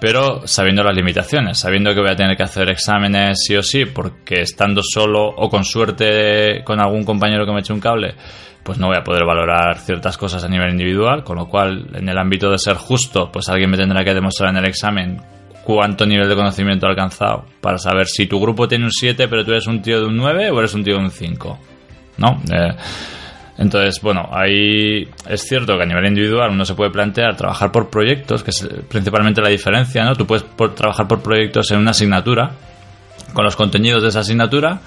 Pero sabiendo las limitaciones, sabiendo que voy a tener que hacer exámenes sí o sí, porque estando solo o con suerte con algún compañero que me eche un cable, pues no voy a poder valorar ciertas cosas a nivel individual, con lo cual en el ámbito de ser justo, pues alguien me tendrá que demostrar en el examen cuánto nivel de conocimiento ha alcanzado para saber si tu grupo tiene un 7 pero tú eres un tío de un 9 o eres un tío de un 5. ¿No? Eh, entonces, bueno, ahí es cierto que a nivel individual uno se puede plantear trabajar por proyectos, que es principalmente la diferencia, ¿no? Tú puedes trabajar por proyectos en una asignatura, con los contenidos de esa asignatura,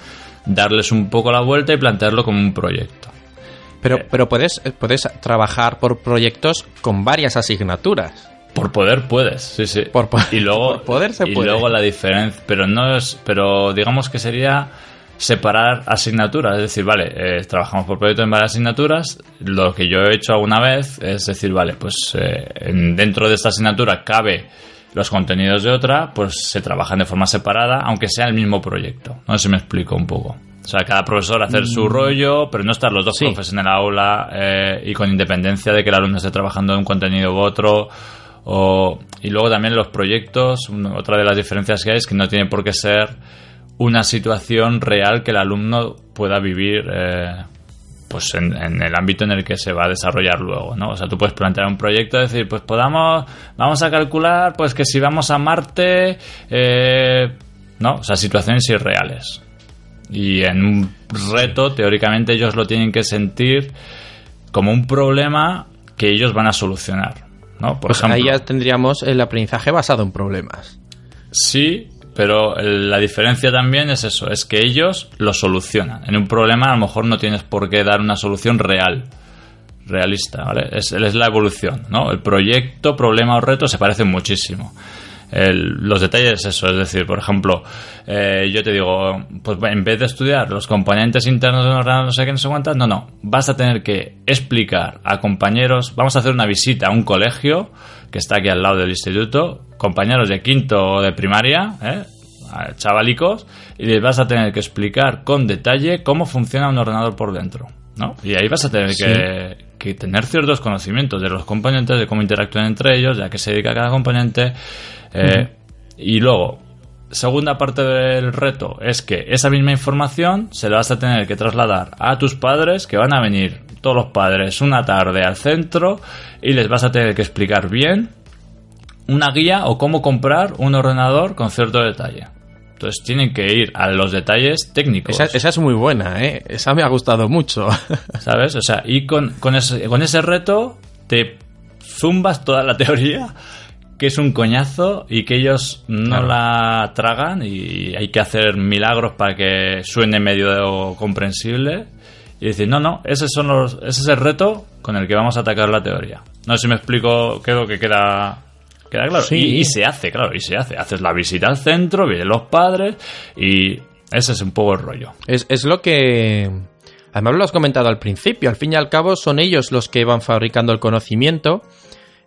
darles un poco la vuelta y plantearlo como un proyecto. Pero, eh, pero puedes, puedes trabajar por proyectos con varias asignaturas. Por poder puedes, sí, sí. Por, y luego, poder se y puede. luego la diferencia, pero no es, pero digamos que sería separar asignaturas, es decir, vale, eh, trabajamos por proyecto en varias asignaturas, lo que yo he hecho alguna vez es decir, vale, pues eh, dentro de esta asignatura cabe los contenidos de otra, pues se trabajan de forma separada, aunque sea el mismo proyecto. No sé si me explico un poco. O sea, cada profesor hacer su mm. rollo, pero no estar los dos profes en el aula eh, y con independencia de que el alumno esté trabajando en un contenido u otro y luego también los proyectos, otra de las diferencias que hay es que no tiene por qué ser una situación real que el alumno pueda vivir eh, pues en, el ámbito en el que se va a desarrollar luego, ¿no? O sea, tú puedes plantear un proyecto, decir, pues podamos, vamos a calcular, pues que si vamos a Marte, eh, ¿no? O sea, situaciones irreales. Y en un reto, teóricamente, ellos lo tienen que sentir como un problema que ellos van a solucionar. Por pues ahí ya tendríamos el aprendizaje basado en problemas. Sí, pero la diferencia también es eso, es que ellos lo solucionan. En un problema a lo mejor no tienes por qué dar una solución real, realista, ¿vale? Es, es la evolución, ¿no? El proyecto, problema o reto se parecen muchísimo los detalles eso, es decir, por ejemplo, eh, yo te digo, pues en vez de estudiar los componentes internos de un ordenador, no sé qué, no sé no, no, vas a tener que explicar a compañeros, vamos a hacer una visita a un colegio que está aquí al lado del instituto, compañeros de quinto o de primaria, ¿eh? chavalicos, y les vas a tener que explicar con detalle cómo funciona un ordenador por dentro. ¿no? Y ahí vas a tener que, tener ciertos conocimientos de los componentes, de cómo interactúan entre ellos, de a qué se dedica cada componente. Eh, y luego, segunda parte del reto es que esa misma información se la vas a tener que trasladar a tus padres, que van a venir todos los padres una tarde al centro y les vas a tener que explicar bien una guía o cómo comprar un ordenador con cierto detalle. Entonces tienen que ir a los detalles técnicos. Esa, es muy buena, ¿eh? Esa me ha gustado mucho. ¿Sabes? O sea, y con, con, ese, con ese reto te zumbas toda la teoría, que es un coñazo y que ellos no la tragan y hay que hacer milagros para que suene medio comprensible. Y decir, no, no, ese, son los, ese es el reto con el que vamos a atacar la teoría. No sé si me explico, creo que queda Queda claro. Y, se hace, claro, y se hace. Haces la visita al centro, vienen los padres y ese es un poco el rollo. Es, es lo que... Además lo has comentado al principio, al fin y al cabo son ellos los que van fabricando el conocimiento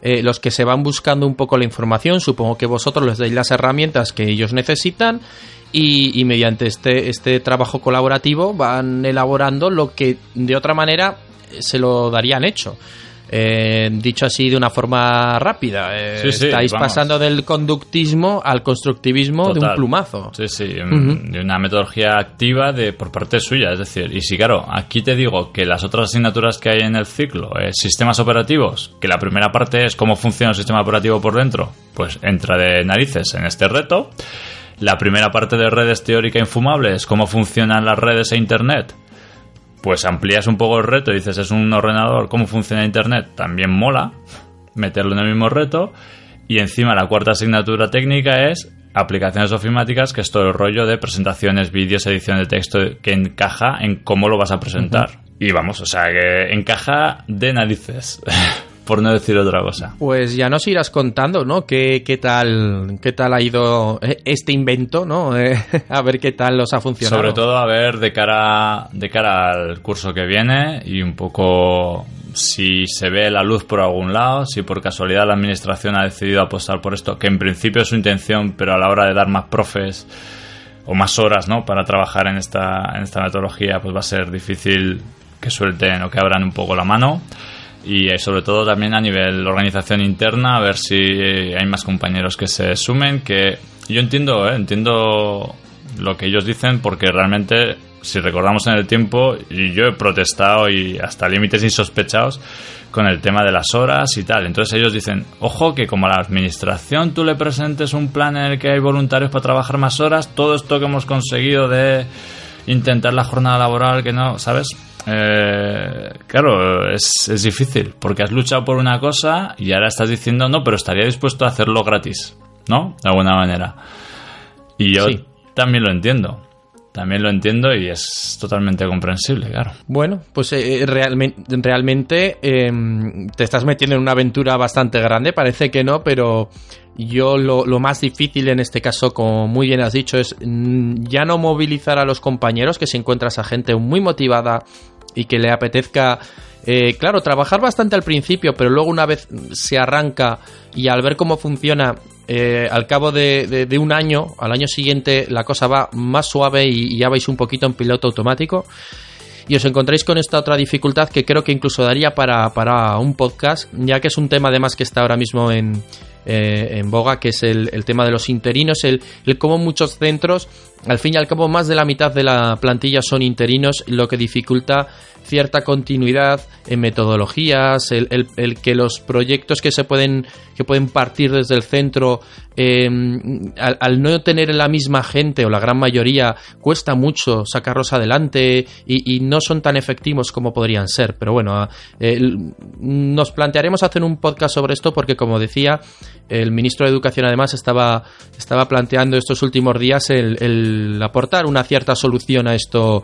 eh, los que se van buscando un poco la información. Supongo que vosotros les dais las herramientas que ellos necesitan y, y mediante este, este trabajo colaborativo van elaborando lo que de otra manera se lo darían hecho. Eh, dicho así de una forma rápida, eh, Sí, sí, estáis vamos. pasando del conductismo al constructivismo de un plumazo. Sí, sí, de una metodología activa de por parte suya, es decir, y si claro, aquí te digo que las otras asignaturas que hay en el ciclo, eh, sistemas operativos, que la primera parte es cómo funciona el sistema operativo por dentro, pues entra de narices en este reto. La primera parte de redes teórica infumable es cómo funcionan las redes e internet. Pues amplías un poco el reto y dices, es un ordenador, cómo funciona internet, también mola meterlo en el mismo reto. Y encima la cuarta asignatura técnica es aplicaciones ofimáticas, que es todo el rollo de presentaciones, vídeos, edición de texto que encaja en cómo lo vas a presentar. Y vamos, o sea, que encaja de narices, por no decir otra cosa. Pues ya nos irás contando, ¿no? ¿Qué, qué tal, qué tal ha ido eh, este invento, ¿no? Eh, a ver qué tal os ha funcionado. Sobre todo a ver de cara, de cara al curso que viene y un poco si se ve la luz por algún lado, si por casualidad la administración ha decidido apostar por esto, que en principio es su intención, pero a la hora de dar más profes o más horas, ¿no? Para trabajar en esta, en esta metodología, pues va a ser difícil que suelten o que abran un poco la mano. Y eh, sobre todo también a nivel organización interna, a ver si hay más compañeros que se sumen, que yo entiendo, ¿eh? entiendo lo que ellos dicen porque realmente si recordamos en el tiempo y yo he protestado y hasta límites insospechados con el tema de las horas y tal. Entonces ellos dicen, ojo que como a la administración tú le presentes un plan en el que hay voluntarios para trabajar más horas, todo esto que hemos conseguido de intentar la jornada laboral que no, ¿sabes? Eh, claro, es, es difícil porque has luchado por una cosa y ahora estás diciendo no, pero estaría dispuesto a hacerlo gratis, ¿no? De alguna manera. Y yo Sí. también lo entiendo. También lo entiendo y es totalmente comprensible, claro. Bueno, pues eh, realmente, realmente eh, te estás metiendo en una aventura bastante grande, parece que no, pero yo lo, lo más difícil en este caso, como muy bien has dicho, es mm, ya no movilizar a los compañeros, que si encuentras a gente muy motivada y que le apetezca, eh, claro, trabajar bastante al principio, pero luego una vez se arranca y al ver cómo funciona, eh, al cabo de, un año, al año siguiente, la cosa va más suave y, ya vais un poquito en piloto automático. Y os encontráis con esta otra dificultad que creo que incluso daría para, para un podcast, ya que es un tema además que está ahora mismo en, eh, en boga, que es el, el tema de los interinos, el, el cómo muchos centros, al fin y al cabo más de la mitad de la plantilla son interinos, lo que dificulta cierta continuidad en metodologías, el, el- el que los proyectos que se pueden que pueden partir desde el centro eh, al, no tener la misma gente o la gran mayoría cuesta mucho sacarlos adelante y, no son tan efectivos como podrían ser. Pero bueno, nos plantearemos hacer un podcast sobre esto porque como decía el ministro de Educación además estaba estaba planteando estos últimos días el aportar una cierta solución a esto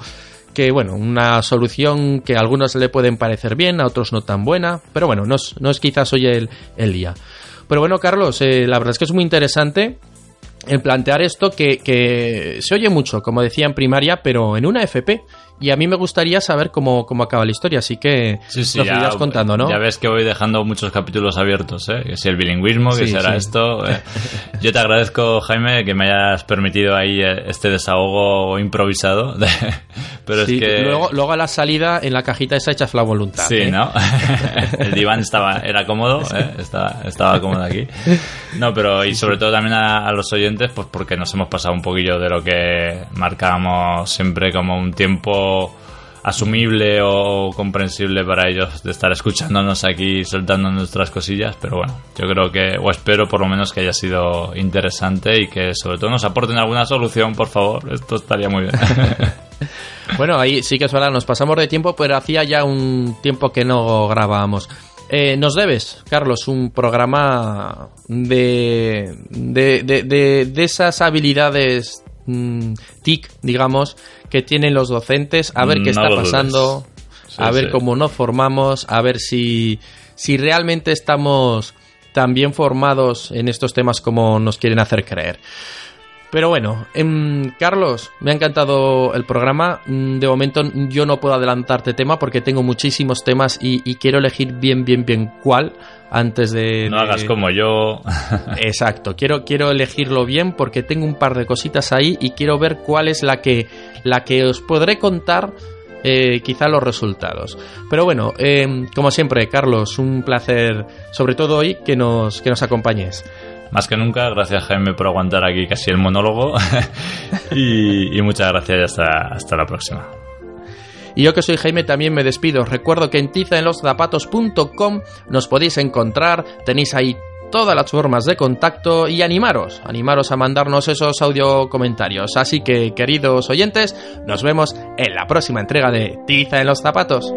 que bueno, una solución que a algunos le pueden parecer bien, a otros no tan buena, pero bueno, no es, no es quizás hoy el, el día. Pero bueno, Carlos, eh, la verdad es que es muy interesante el plantear esto que, que se oye mucho, como decía en primaria, pero en una FP. Y a mí me gustaría saber cómo, cómo acaba la historia, así que Sí, sí, nos ya, irás contando, ¿no? ya ves que voy dejando muchos capítulos abiertos, ¿eh? Que si el bilingüismo, que Sí, será esto. eh. Yo te agradezco, Jaime, que me hayas permitido ahí eh, este desahogo improvisado. Pero Sí, es que... luego, luego a la salida en la cajita esa echas la voluntad. Sí, ¿eh? ¿no? el diván estaba, era cómodo, ¿eh? estaba, estaba cómodo aquí. No, pero y sobre todo también a, a los oyentes, pues porque nos hemos pasado un poquillo de lo que marcábamos siempre como un tiempo asumible o comprensible para ellos de estar escuchándonos aquí soltando nuestras cosillas, pero bueno, yo creo que, o espero por lo menos que haya sido interesante y que sobre todo nos aporten alguna solución, por favor, esto estaría muy bien. Bueno, ahí sí que es verdad, nos pasamos de tiempo, pero hacía ya un tiempo que no grabábamos. Eh, nos debes, Carlos, un programa de, de, de, de- esas habilidades mm, TIC, digamos, que tienen los docentes, a ver qué está pasando, Sí, a ver sí. cómo nos formamos, a ver si, si realmente estamos tan bien formados en estos temas como nos quieren hacer creer. Pero bueno, em, Carlos, me ha encantado el programa. Mm, De momento yo no puedo adelantarte tema porque tengo muchísimos temas y, y quiero elegir bien, bien, bien cuál antes de... No de- hagas como yo. Exacto, quiero, quiero elegirlo bien porque tengo un par de cositas ahí y quiero ver cuál es la que, la que os podré contar eh, quizá los resultados. Pero bueno, eh, como siempre, Carlos, un placer, sobre todo hoy, que nos, que nos acompañes. Más que nunca, gracias Jaime por aguantar aquí casi el monólogo. y, y muchas gracias y hasta, hasta la próxima. Y yo que soy Jaime también me despido. Recuerdo que en tizaenloszapatos.com nos podéis encontrar, tenéis ahí todas las formas de contacto y animaros, animaros a mandarnos esos audio comentarios. Así que, queridos oyentes, nos vemos en la próxima entrega de Tiza en los zapatos.